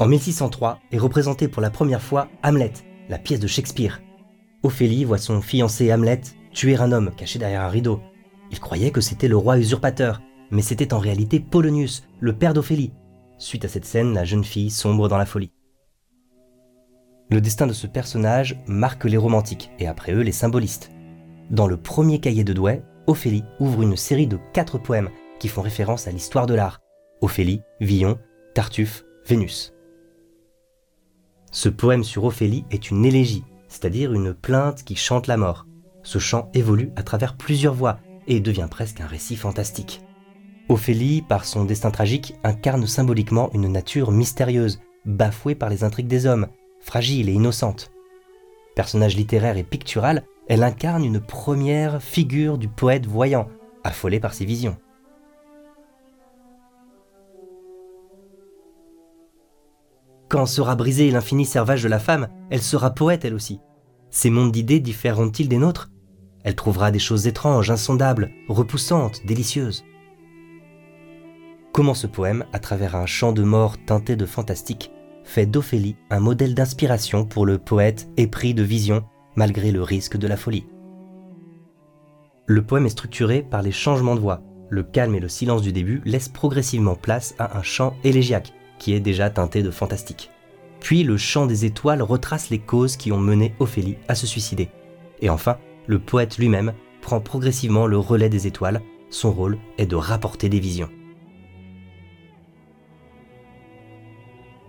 En 1603 est représentée pour la première fois Hamlet, la pièce de Shakespeare. Ophélie voit son fiancé Hamlet tuer un homme caché derrière un rideau. Il croyait que c'était le roi usurpateur, mais c'était en réalité Polonius, le père d'Ophélie. Suite à cette scène, la jeune fille sombre dans la folie. Le destin de ce personnage marque les romantiques et après eux les symbolistes. Dans le premier cahier de Douai, Ophélie ouvre une série de quatre poèmes qui font référence à l'histoire de l'art. Ophélie, Villon, Tartuffe, Vénus. Ce poème sur Ophélie est une élégie, c'est-à-dire une plainte qui chante la mort. Ce chant évolue à travers plusieurs voix et devient presque un récit fantastique. Ophélie, par son destin tragique, incarne symboliquement une nature mystérieuse, bafouée par les intrigues des hommes, fragile et innocente. Personnage littéraire et pictural, elle incarne une première figure du poète voyant, affolé par ses visions. Quand sera brisé l'infini servage de la femme, elle sera poète elle aussi. Ces mondes d'idées différeront-ils des nôtres? Elle trouvera des choses étranges, insondables, repoussantes, délicieuses. Comment ce poème, à travers un chant de mort teinté de fantastique, fait d'Ophélie un modèle d'inspiration pour le poète épris de vision malgré le risque de la folie? Le poème est structuré par les changements de voix. Le calme et le silence du début laissent progressivement place à un chant élégiaque, qui est déjà teinté de fantastique. Puis le chant des étoiles retrace les causes qui ont mené Ophélie à se suicider. Et enfin, le poète lui-même prend progressivement le relais des étoiles. Son rôle est de rapporter des visions.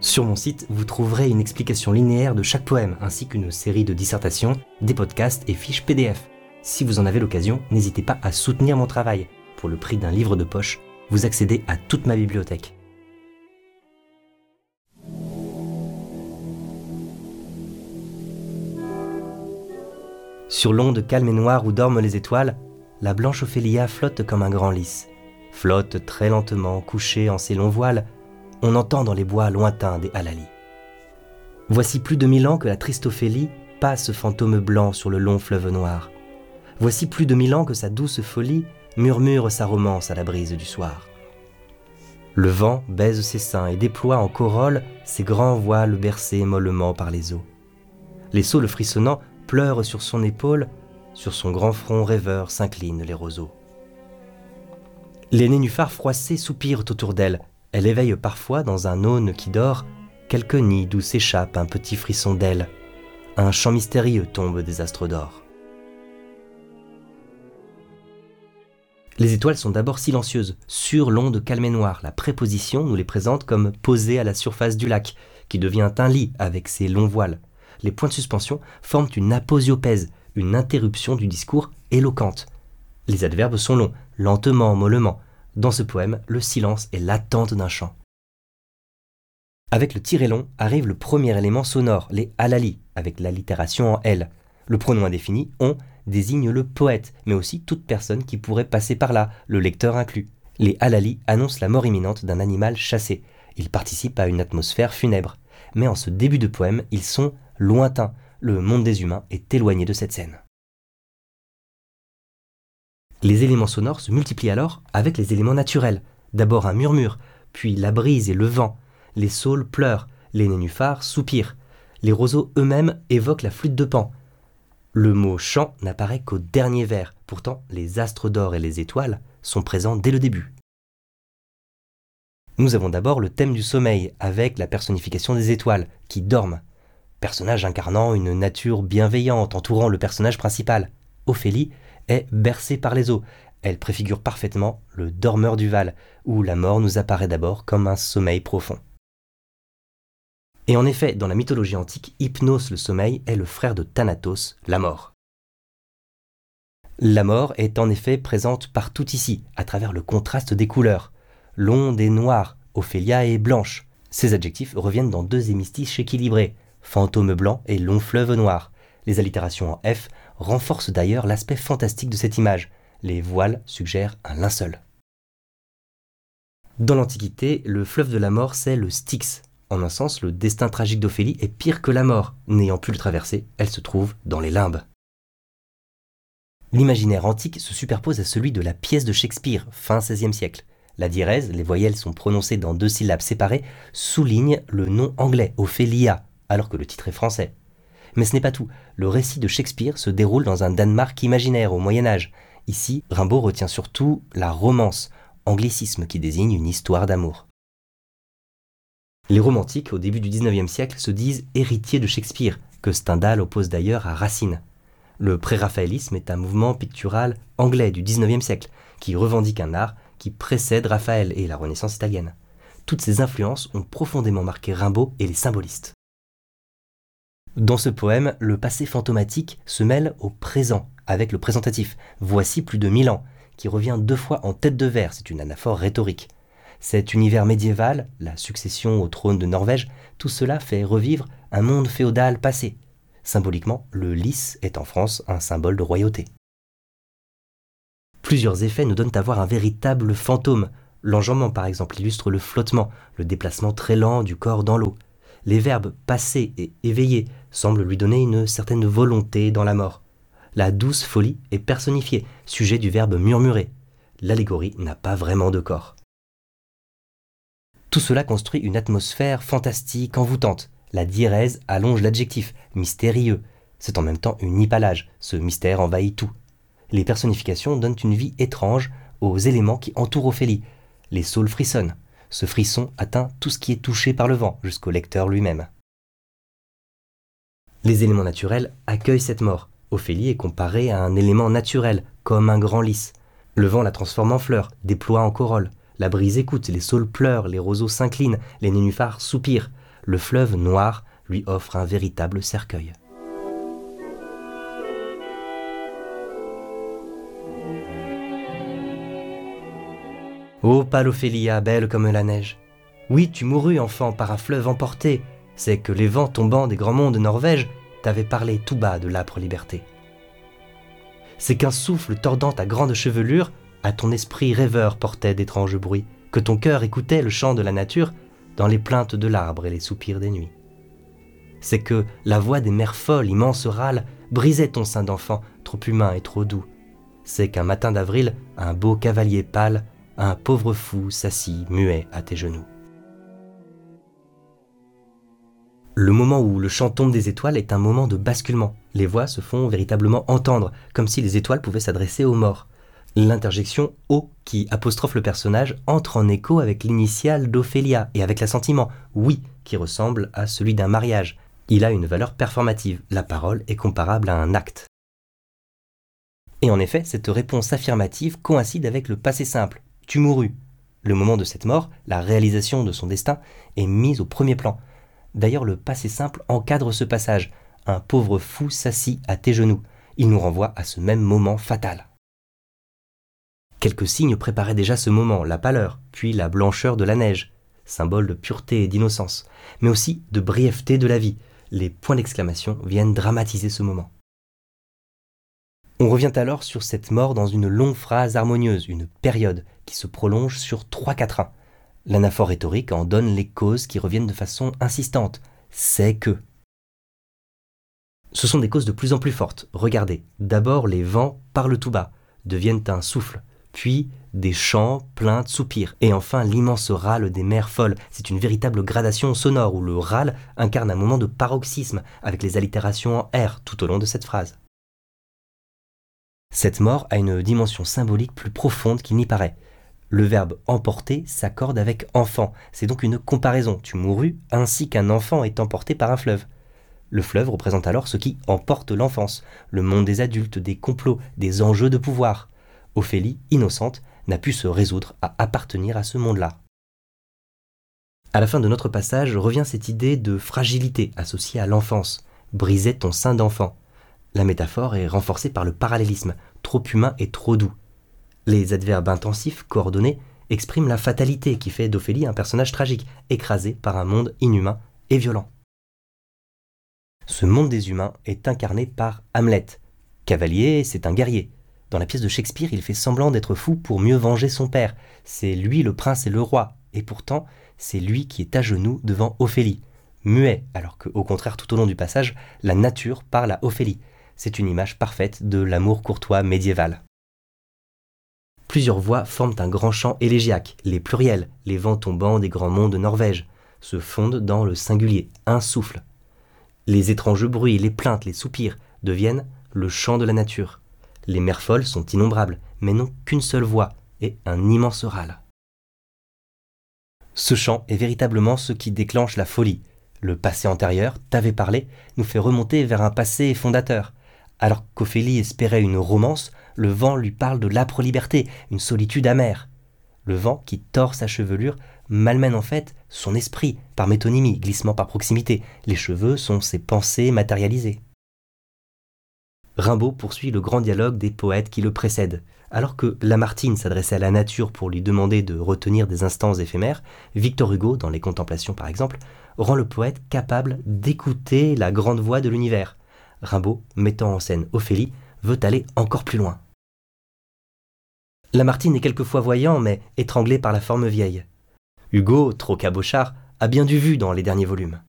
Sur mon site, vous trouverez une explication linéaire de chaque poème, ainsi qu'une série de dissertations, des podcasts et fiches PDF. Si vous en avez l'occasion, n'hésitez pas à soutenir mon travail. Pour le prix d'un livre de poche, vous accédez à toute ma bibliothèque. Sur l'onde calme et noire où dorment les étoiles, la blanche Ophélia flotte comme un grand lys. Flotte très lentement, couchée en ses longs voiles, on entend dans les bois lointains des halalis. Voici plus de mille ans que la triste Ophélie passe fantôme blanc sur le long fleuve noir. Voici plus de mille ans que sa douce folie murmure sa romance à la brise du soir. Le vent baise ses seins et déploie en corolle ses grands voiles bercés mollement par les eaux. Les saules frissonnants pleurent sur son épaule, sur son grand front rêveur s'inclinent les roseaux. Les nénuphars froissés soupirent autour d'elle, elle éveille parfois dans un aune qui dort quelques nids d'où s'échappe un petit frisson d'aile. Un chant mystérieux tombe des astres d'or. Les étoiles sont d'abord silencieuses, sur l'onde calme et noire. La préposition nous les présente comme posées à la surface du lac, qui devient un lit avec ses longs voiles. Les points de suspension forment une aposiopèse, une interruption du discours éloquente. Les adverbes sont longs, lentement, mollement, dans ce poème, le silence est l'attente d'un chant. Avec le tiré long arrive le premier élément sonore, les halali, avec l'allitération en L. Le pronom indéfini on désigne le poète, mais aussi toute personne qui pourrait passer par là, le lecteur inclus. Les halali annoncent la mort imminente d'un animal chassé. Ils participent à une atmosphère funèbre. Mais en ce début de poème, ils sont lointains. Le monde des humains est éloigné de cette scène. Les éléments sonores se multiplient alors avec les éléments naturels. D'abord un murmure, puis la brise et le vent. Les saules pleurent, les nénuphars soupirent. Les roseaux eux-mêmes évoquent la flûte de Pan. Le mot chant n'apparaît qu'au dernier vers, pourtant les astres d'or et les étoiles sont présents dès le début. Nous avons d'abord le thème du sommeil, avec la personnification des étoiles, qui dorment. Personnage incarnant une nature bienveillante entourant le personnage principal. Ophélie est bercée par les eaux. Elle préfigure parfaitement le dormeur du Val, où la mort nous apparaît d'abord comme un sommeil profond. Et en effet, dans la mythologie antique, Hypnos le sommeil est le frère de Thanatos, la mort. La mort est en effet présente partout ici, à travers le contraste des couleurs. L'onde est noire, Ophélia est blanche. Ces adjectifs reviennent dans deux hémistiches équilibrés, fantôme blanc et long fleuve noir. Les allitérations en F renforcent d'ailleurs l'aspect fantastique de cette image. Les voiles suggèrent un linceul. Dans l'Antiquité, le fleuve de la mort, c'est le Styx. En un sens, le destin tragique d'Ophélie est pire que la mort. N'ayant pu le traverser, elle se trouve dans les limbes. L'imaginaire antique se superpose à celui de la pièce de Shakespeare, fin XVIe siècle. La diérèse, les voyelles sont prononcées dans deux syllabes séparées, souligne le nom anglais, Ophélia, alors que le titre est français. Mais ce n'est pas tout. Le récit de Shakespeare se déroule dans un Danemark imaginaire au Moyen Âge. Ici, Rimbaud retient surtout la romance, anglicisme qui désigne une histoire d'amour. Les romantiques, au début du XIXe siècle, se disent héritiers de Shakespeare, que Stendhal oppose d'ailleurs à Racine. Le pré-raphaélisme est un mouvement pictural anglais du XIXe siècle, qui revendique un art qui précède Raphaël et la Renaissance italienne. Toutes ces influences ont profondément marqué Rimbaud et les symbolistes. Dans ce poème, le passé fantomatique se mêle au présent, avec le présentatif, voici plus de mille ans, qui revient deux fois en tête de vers, c'est une anaphore rhétorique. Cet univers médiéval, la succession au trône de Norvège, tout cela fait revivre un monde féodal passé. Symboliquement, le lys est en France un symbole de royauté. Plusieurs effets nous donnent à voir un véritable fantôme. L'enjambement, par exemple, illustre le flottement, le déplacement très lent du corps dans l'eau. Les verbes passer et éveiller semblent lui donner une certaine volonté dans la mort. La douce folie est personnifiée, sujet du verbe murmurer. L'allégorie n'a pas vraiment de corps. Tout cela construit une atmosphère fantastique, envoûtante. La diérèse allonge l'adjectif, mystérieux. C'est en même temps une hypalage, ce mystère envahit tout. Les personnifications donnent une vie étrange aux éléments qui entourent Ophélie. Les saules frissonnent. Ce frisson atteint tout ce qui est touché par le vent, jusqu'au lecteur lui-même. Les éléments naturels accueillent cette mort. Ophélie est comparée à un élément naturel, comme un grand lys. Le vent la transforme en fleur, déploie en corolle. La brise écoute, les saules pleurent, les roseaux s'inclinent, les nénuphars soupirent. Le fleuve noir lui offre un véritable cercueil. Ô pâle Ophélia, belle comme la neige. Oui, tu mourus, enfant, par un fleuve emporté. C'est que les vents tombant des grands monts de Norvège t'avaient parlé tout bas de l'âpre liberté. C'est qu'un souffle tordant ta grande chevelure à ton esprit rêveur portait d'étranges bruits, que ton cœur écoutait le chant de la nature dans les plaintes de l'arbre et les soupirs des nuits. C'est que la voix des mers folles, immenses râles, brisait ton sein d'enfant, trop humain et trop doux. C'est qu'un matin d'avril, un beau cavalier pâle, un pauvre fou s'assit muet à tes genoux. Le moment où le chant tombe des étoiles est un moment de basculement. Les voix se font véritablement entendre, comme si les étoiles pouvaient s'adresser aux morts. L'interjection O qui apostrophe le personnage entre en écho avec l'initiale d'Ophélia et avec l'assentiment oui qui ressemble à celui d'un mariage. Il a une valeur performative. La parole est comparable à un acte. Et en effet, cette réponse affirmative coïncide avec le passé simple. Tu mourus. Le moment de cette mort, la réalisation de son destin, est mise au premier plan. D'ailleurs, le passé simple encadre ce passage. Un pauvre fou s'assit à tes genoux. Il nous renvoie à ce même moment fatal. Quelques signes préparaient déjà ce moment, la pâleur, puis la blancheur de la neige, symbole de pureté et d'innocence, mais aussi de brièveté de la vie. Les points d'exclamation viennent dramatiser ce moment. On revient alors sur cette mort dans une longue phrase harmonieuse, une période qui se prolonge sur 3-4 L'anaphore rhétorique en donne les causes qui reviennent de façon insistante. C'est que. Ce sont des causes de plus en plus fortes. Regardez, d'abord les vents parlent tout bas, deviennent un souffle, puis des chants, plaintes, soupirs, et enfin l'immense râle des mers folles. C'est une véritable gradation sonore où le râle incarne un moment de paroxysme avec les allitérations en R tout au long de cette phrase. Cette mort a une dimension symbolique plus profonde qu'il n'y paraît. Le verbe emporter s'accorde avec enfant, c'est donc une comparaison. Tu mourus ainsi qu'un enfant est emporté par un fleuve. Le fleuve représente alors ce qui emporte l'enfance, le monde des adultes, des complots, des enjeux de pouvoir. Ophélie, innocente, n'a pu se résoudre à appartenir à ce monde-là. À la fin de notre passage revient cette idée de fragilité associée à l'enfance. Briser ton sein d'enfant. La métaphore est renforcée par le parallélisme, trop humain et trop doux. Les adverbes intensifs coordonnés expriment la fatalité qui fait d'Ophélie un personnage tragique, écrasé par un monde inhumain et violent. Ce monde des humains est incarné par Hamlet. Cavalier, c'est un guerrier. Dans la pièce de Shakespeare, il fait semblant d'être fou pour mieux venger son père. C'est lui le prince et le roi, et pourtant, c'est lui qui est à genoux devant Ophélie, muet, alors que, au contraire, tout au long du passage, la nature parle à Ophélie. C'est une image parfaite de l'amour courtois médiéval. Plusieurs voix forment un grand chant élégiaque, les pluriels, les vents tombants des grands monts de Norvège, se fondent dans le singulier, un souffle. Les étranges bruits, les plaintes, les soupirs deviennent le chant de la nature. Les mers folles sont innombrables, mais n'ont qu'une seule voix et un immense râle. Ce chant est véritablement ce qui déclenche la folie. Le passé antérieur, t'avais parlé, nous fait remonter vers un passé fondateur. Alors qu'Ophélie espérait une romance, le vent lui parle de l'âpre liberté, une solitude amère. Le vent qui tord sa chevelure malmène en fait son esprit par métonymie, glissement par proximité. Les cheveux sont ses pensées matérialisées. Rimbaud poursuit le grand dialogue des poètes qui le précèdent. Alors que Lamartine s'adressait à la nature pour lui demander de retenir des instants éphémères, Victor Hugo, dans Les Contemplations par exemple, rend le poète capable d'écouter la grande voix de l'univers. Rimbaud, mettant en scène Ophélie, veut aller encore plus loin. Lamartine est quelquefois voyant, mais étranglé par la forme vieille. Hugo, trop cabochard, a bien du vu dans les derniers volumes.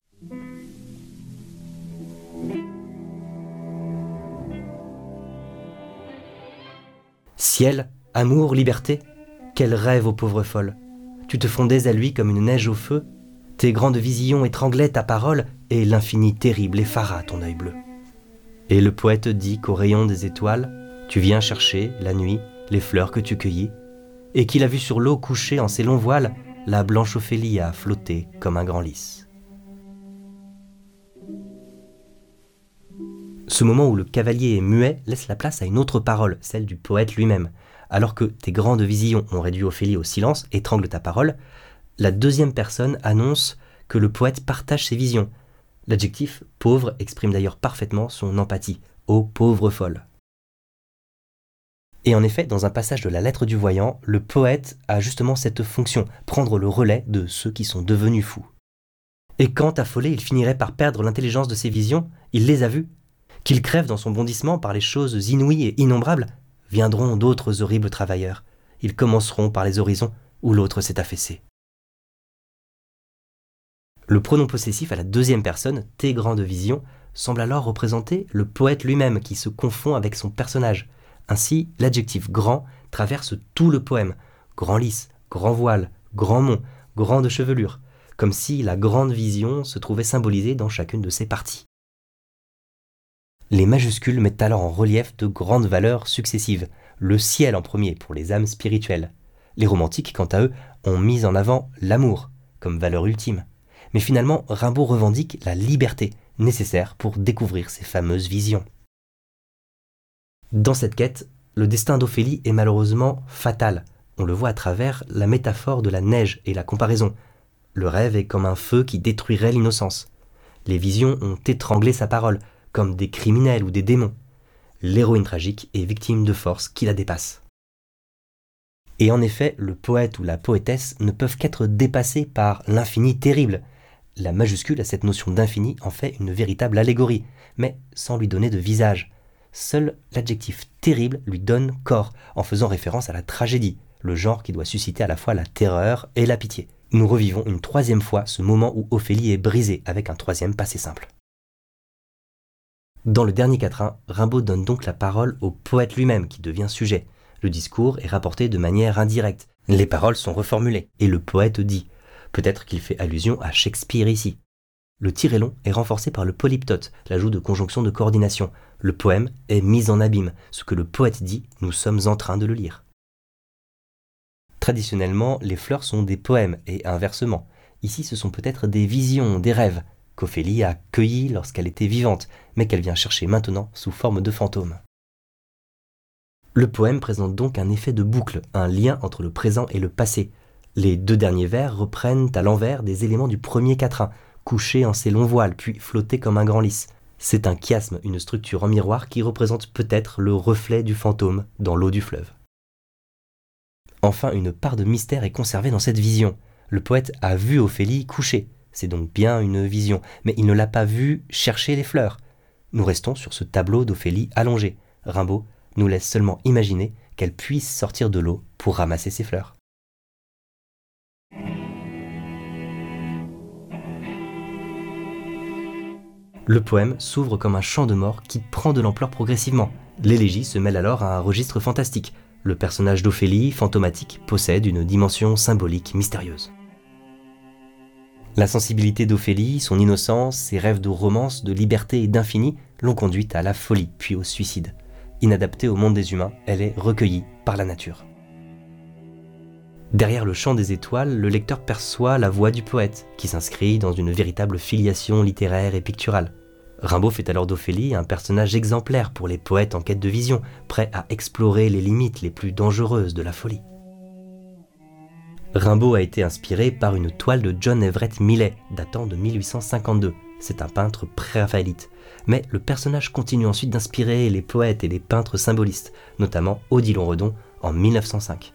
Ciel, amour, liberté, quel rêve aux pauvres folles. Tu te fondais à lui comme une neige au feu, tes grandes visions étranglaient ta parole, et l'infini terrible effara ton œil bleu. Et le poète dit qu'au rayon des étoiles, tu viens chercher, la nuit, les fleurs que tu cueillis, et qu'il a vu sur l'eau coucher en ses longs voiles la blanche Ophélie a flotté comme un grand lys. Ce moment où le cavalier est muet laisse la place à une autre parole, celle du poète lui-même. Alors que tes grandes visions ont réduit Ophélie au silence, étrangle ta parole, la deuxième personne annonce que le poète partage ses visions. L'adjectif pauvre exprime d'ailleurs parfaitement son empathie. Ô pauvre folle. Et en effet, dans un passage de la lettre du voyant, le poète a justement cette fonction, prendre le relais de ceux qui sont devenus fous. Et quand affolé, il finirait par perdre l'intelligence de ses visions, il les a vues. Qu'il crève dans son bondissement par les choses inouïes et innombrables, viendront d'autres horribles travailleurs. Ils commenceront par les horizons où l'autre s'est affaissé. Le pronom possessif à la deuxième personne, tes grandes visions, semble alors représenter le poète lui-même qui se confond avec son personnage, ainsi, l'adjectif grand traverse tout le poème. Grand lys, grand voile, grand mont, grande chevelure, comme si la grande vision se trouvait symbolisée dans chacune de ses parties. Les majuscules mettent alors en relief de grandes valeurs successives, le ciel en premier pour les âmes spirituelles. Les romantiques, quant à eux, ont mis en avant l'amour comme valeur ultime. Mais finalement, Rimbaud revendique la liberté nécessaire pour découvrir ces fameuses visions. Dans cette quête, le destin d'Ophélie est malheureusement fatal. On le voit à travers la métaphore de la neige et la comparaison. Le rêve est comme un feu qui détruirait l'innocence. Les visions ont étranglé sa parole, comme des criminels ou des démons. L'héroïne tragique est victime de forces qui la dépassent. Et en effet, le poète ou la poétesse ne peuvent qu'être dépassés par l'infini terrible. La majuscule à cette notion d'infini en fait une véritable allégorie, mais sans lui donner de visage. Seul l'adjectif terrible lui donne corps, en faisant référence à la tragédie, le genre qui doit susciter à la fois la terreur et la pitié. Nous revivons une troisième fois ce moment où Ophélie est brisée avec un troisième passé simple. Dans le dernier quatrain, Rimbaud donne donc la parole au poète lui-même qui devient sujet. Le discours est rapporté de manière indirecte. Les paroles sont reformulées et le poète dit. Peut-être qu'il fait allusion à Shakespeare ici. Le tiré long est renforcé par le polyptote, l'ajout de conjonction de coordination. Le poème est mis en abîme. Ce que le poète dit, nous sommes en train de le lire. Traditionnellement, les fleurs sont des poèmes, et inversement. Ici, ce sont peut-être des visions, des rêves, qu'Ophélie a cueillis lorsqu'elle était vivante, mais qu'elle vient chercher maintenant sous forme de fantômes. Le poème présente donc un effet de boucle, un lien entre le présent et le passé. Les deux derniers vers reprennent à l'envers des éléments du premier quatrain, couché en ses longs voiles, puis flotter comme un grand lys. C'est un chiasme, une structure en miroir qui représente peut-être le reflet du fantôme dans l'eau du fleuve. Enfin, une part de mystère est conservée dans cette vision. Le poète a vu Ophélie coucher, c'est donc bien une vision, mais il ne l'a pas vue chercher les fleurs. Nous restons sur ce tableau d'Ophélie allongée. Rimbaud nous laisse seulement imaginer qu'elle puisse sortir de l'eau pour ramasser ses fleurs. Le poème s'ouvre comme un chant de mort qui prend de l'ampleur progressivement. L'élégie se mêle alors à un registre fantastique. le personnage d'Ophélie, fantomatique, possède une dimension symbolique mystérieuse. La sensibilité d'Ophélie, son innocence, ses rêves de romance, de liberté et d'infini l'ont conduite à la folie, puis au suicide. Inadaptée au monde des humains, elle est recueillie par la nature. Derrière le chant des étoiles, le lecteur perçoit la voix du poète, qui s'inscrit dans une véritable filiation littéraire et picturale. Rimbaud fait alors d'Ophélie un personnage exemplaire pour les poètes en quête de vision, prêt à explorer les limites les plus dangereuses de la folie. Rimbaud a été inspiré par une toile de John Everett Millet, datant de 1852. C'est un peintre pré-raphaélite. Mais le personnage continue ensuite d'inspirer les poètes et les peintres symbolistes, notamment Odilon Redon en 1905.